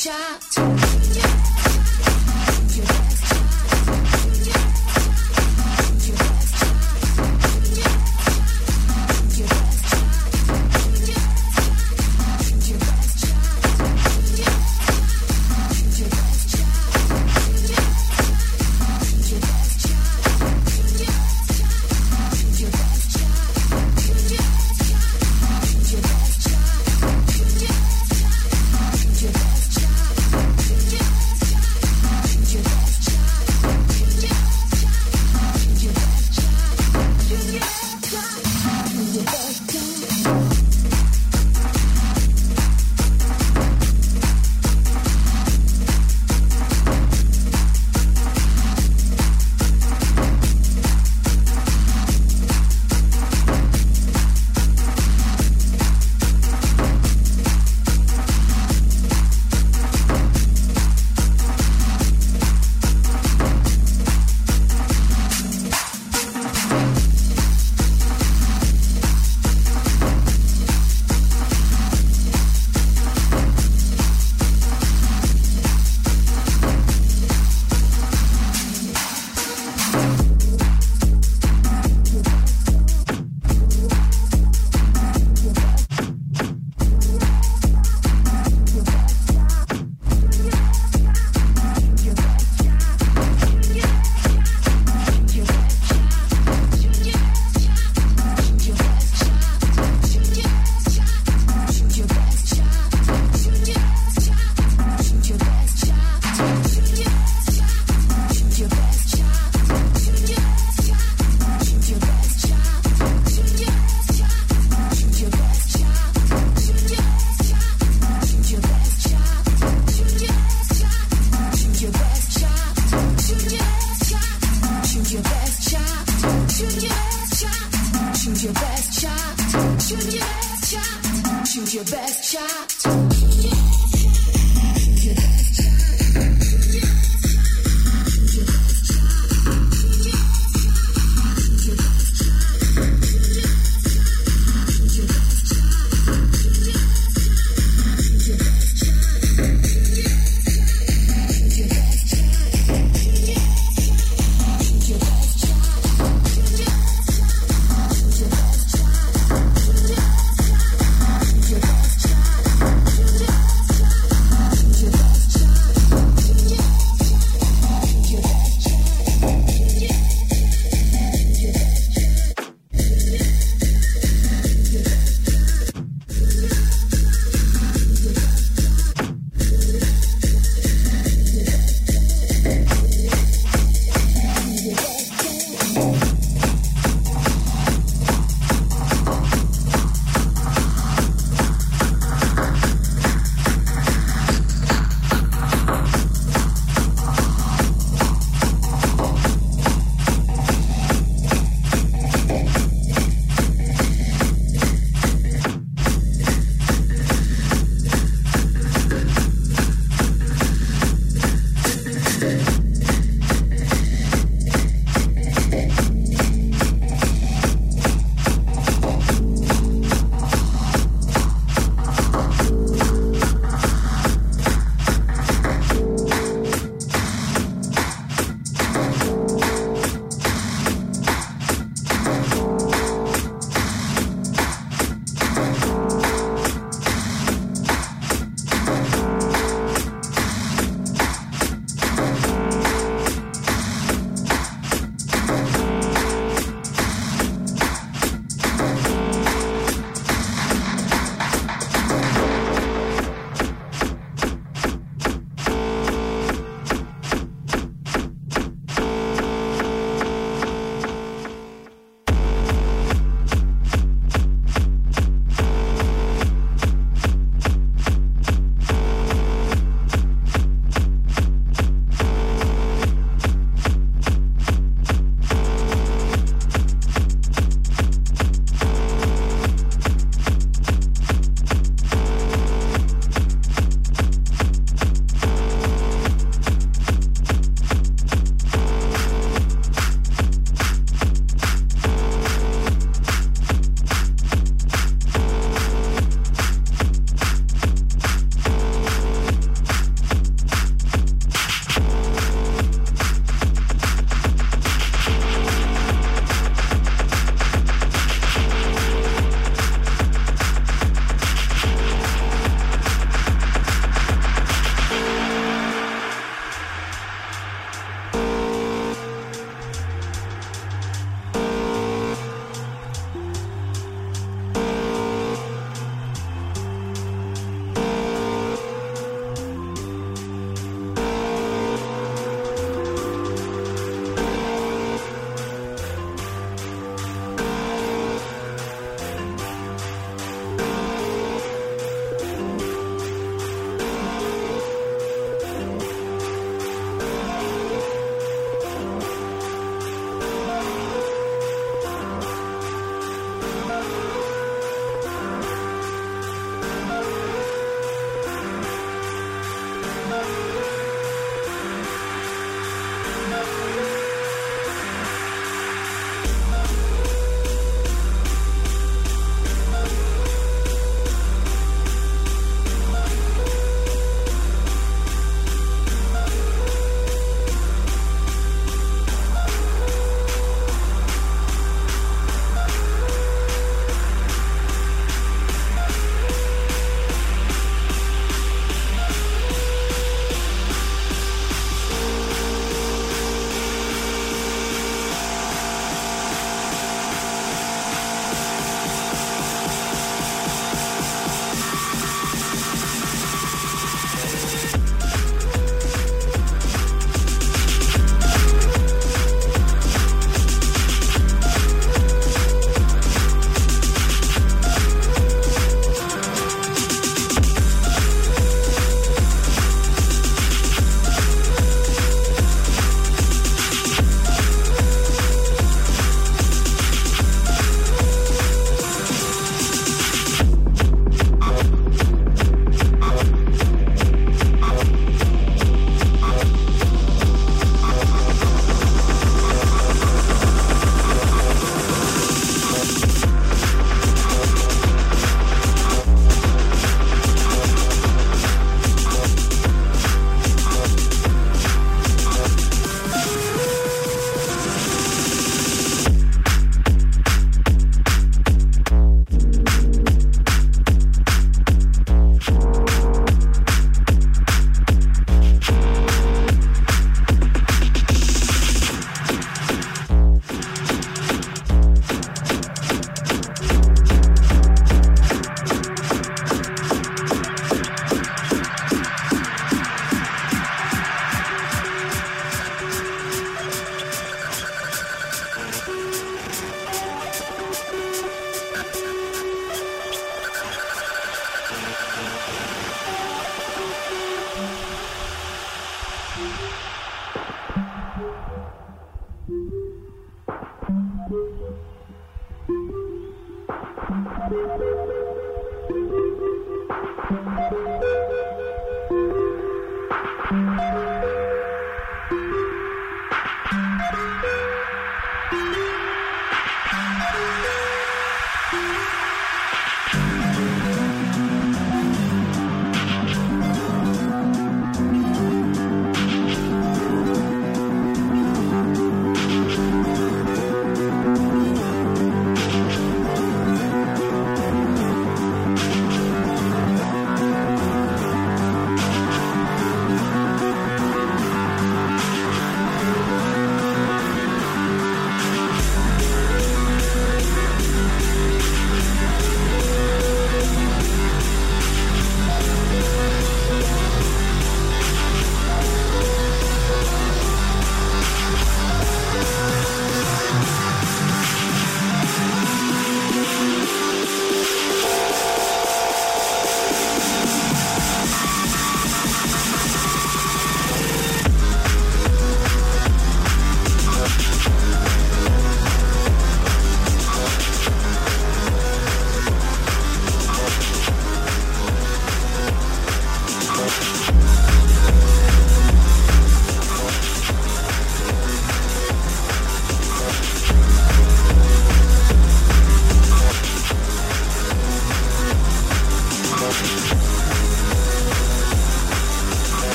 Tchau.